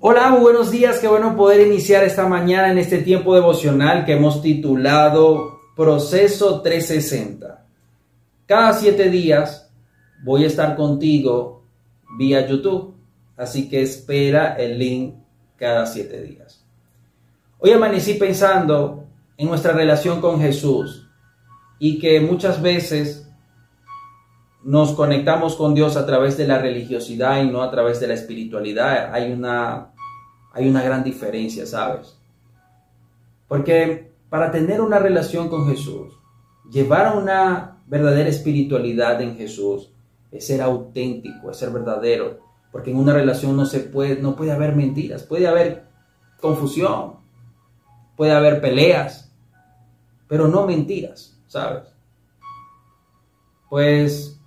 Hola, muy buenos días. Qué bueno poder iniciar esta mañana en este tiempo devocional que hemos titulado Proceso 360. Cada siete días voy a estar contigo vía YouTube, así que espera el link cada siete días. Hoy amanecí pensando en nuestra relación con Jesús y que muchas veces nos conectamos con Dios a través de la religiosidad y no a través de la espiritualidad. Hay una, hay una gran diferencia, ¿sabes? Porque para tener una relación con Jesús, llevar una verdadera espiritualidad en Jesús, es ser auténtico, es ser verdadero. Porque en una relación no se puede, no puede haber mentiras, puede haber confusión, puede haber peleas, pero no mentiras, ¿sabes? Pues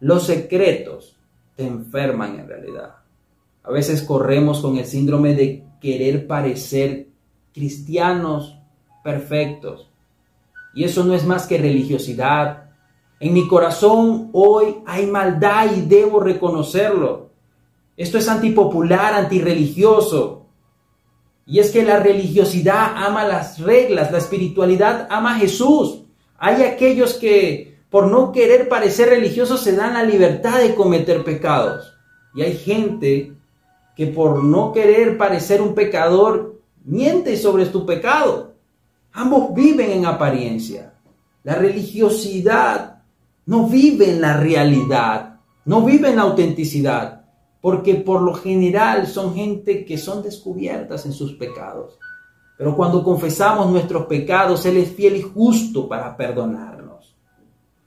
los secretos te enferman en realidad. A veces corremos con el síndrome de querer parecer cristianos perfectos. Y eso no es más que religiosidad. En mi corazón hoy hay maldad y debo reconocerlo. Esto es antipopular, antirreligioso. Y es que la religiosidad ama las reglas, la espiritualidad ama a Jesús. Hay aquellos que por no querer parecer religiosos se dan la libertad de cometer pecados. Y hay gente que por no querer parecer un pecador miente sobre su pecado. Ambos viven en apariencia. La religiosidad no vive en la realidad, no vive en la autenticidad, porque por lo general son gente que son descubiertas en sus pecados. Pero cuando confesamos nuestros pecados, Él es fiel y justo para perdonar.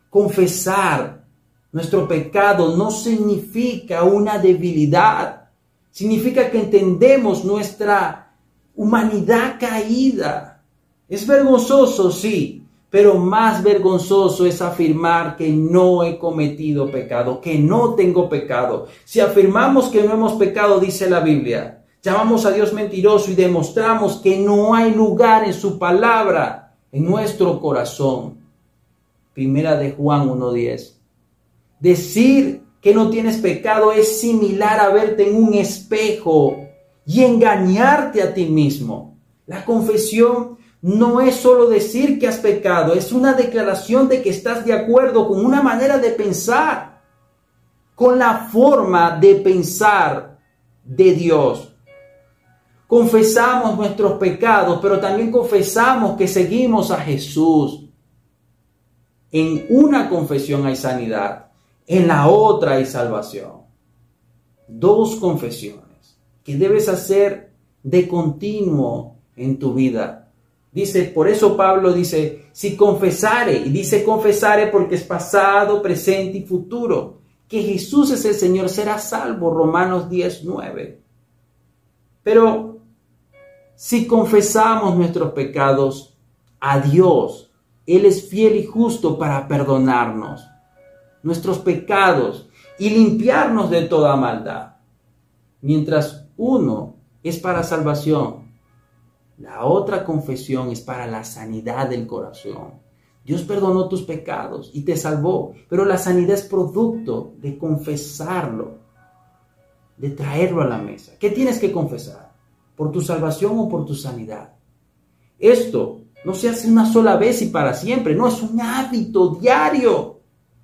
Confesar nuestro pecado no significa una debilidad, significa que entendemos nuestra humanidad caída. Es vergonzoso, sí, pero más vergonzoso es afirmar que no he cometido pecado, que no tengo pecado. Si afirmamos que no hemos pecado, dice la Biblia, llamamos a Dios mentiroso y demostramos que no hay lugar en su palabra en nuestro corazón. Primera de Juan 1.10. Decir que no tienes pecado es similar a verte en un espejo y engañarte a ti mismo. La confesión no es solo decir que has pecado, es una declaración de que estás de acuerdo con una manera de pensar, con la forma de pensar de Dios. Confesamos nuestros pecados, pero también confesamos que seguimos a Jesús. En una confesión hay sanidad, en la otra hay salvación. Dos confesiones que debes hacer de continuo en tu vida. Dice, por eso Pablo dice, si confesare, y dice confesare porque es pasado, presente y futuro, que Jesús es el Señor, será salvo, Romanos 10, 9. Pero si confesamos nuestros pecados a Dios, él es fiel y justo para perdonarnos nuestros pecados y limpiarnos de toda maldad. Mientras uno es para salvación, la otra confesión es para la sanidad del corazón. Dios perdonó tus pecados y te salvó, pero la sanidad es producto de confesarlo, de traerlo a la mesa. ¿Qué tienes que confesar? ¿Por tu salvación o por tu sanidad? Esto no se hace una sola vez y para siempre, no, es un hábito diario.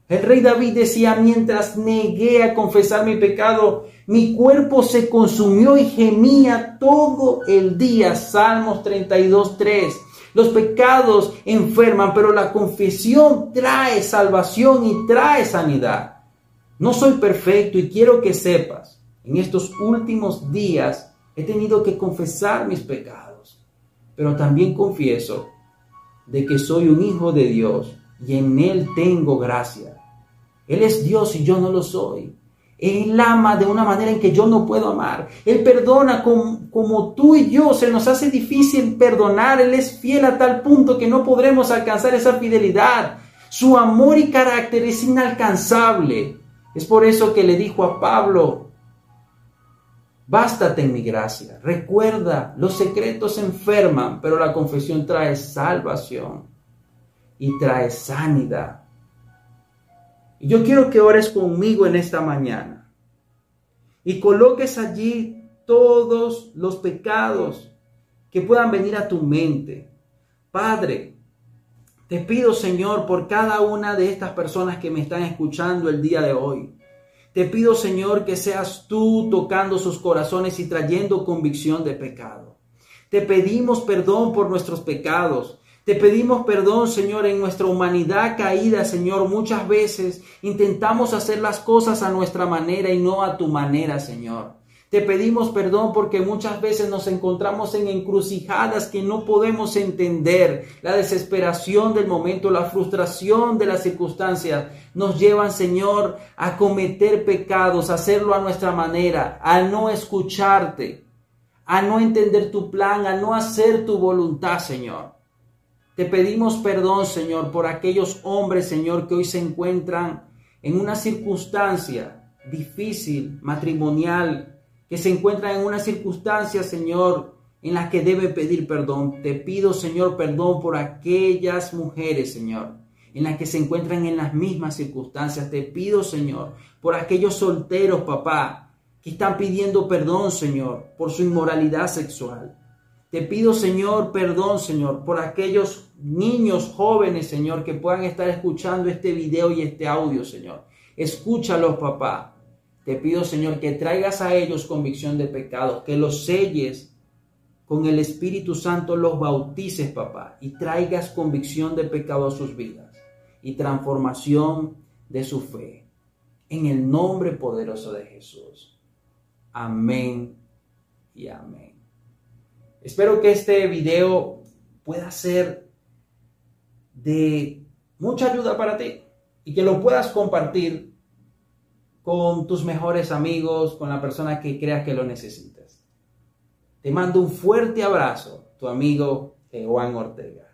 El rey David decía, mientras negué a confesar mi pecado, mi cuerpo se consumió y gemía todo el día. Salmos 32, 3. Los pecados enferman, pero la confesión trae salvación y trae sanidad. No soy perfecto y quiero que sepas, en estos últimos días he tenido que confesar mis pecados pero también confieso de que soy un hijo de Dios y en Él tengo gracia. Él es Dios y yo no lo soy. Él ama de una manera en que yo no puedo amar. Él perdona como, tú y yo. Se nos hace difícil perdonar. Él es fiel a tal punto que no podremos alcanzar esa fidelidad. Su amor y carácter es inalcanzable. Es por eso que le dijo a Pablo, Bástate en mi gracia. Recuerda, los secretos enferman, pero la confesión trae salvación y trae sanidad. Y yo quiero que ores conmigo en esta mañana y coloques allí todos los pecados que puedan venir a tu mente. Padre, te pido, Señor, por cada una de estas personas que me están escuchando el día de hoy. Te pido, Señor, que seas tú tocando sus corazones y trayendo convicción de pecado. Te pedimos perdón por nuestros pecados. Te pedimos perdón, Señor, en nuestra humanidad caída, Señor. Muchas veces intentamos hacer las cosas a nuestra manera y no a tu manera, Señor. Te pedimos perdón porque muchas veces nos encontramos en encrucijadas que no podemos entender. La desesperación del momento, la frustración de las circunstancias nos llevan, Señor, a cometer pecados, a hacerlo a nuestra manera, a no escucharte, a no entender tu plan, a no hacer tu voluntad, Señor. Te pedimos perdón, Señor, por aquellos hombres, Señor, que hoy se encuentran en una circunstancia difícil, matrimonial, que se encuentra en una circunstancia, Señor, en la que debe pedir perdón. Te pido, Señor, perdón por aquellas mujeres, Señor, en las que se encuentran en las mismas circunstancias. Te pido, Señor, por aquellos solteros, papá, que están pidiendo perdón, Señor, por su inmoralidad sexual. Te pido, Señor, perdón, Señor, por aquellos niños jóvenes, Señor, que puedan estar escuchando este video y este audio, Señor. Escúchalos, papá. Te pido, Señor, que traigas a ellos convicción de pecados, que los selles con el Espíritu Santo, los bautices, papá, y traigas convicción de pecado a sus vidas y transformación de su fe. En el nombre poderoso de Jesús. Amén y amén. Espero que este video pueda ser de mucha ayuda para ti y que lo puedas compartir con tus mejores amigos, con la persona que creas que lo necesitas. Te mando un fuerte abrazo, tu amigo Juan Ortega.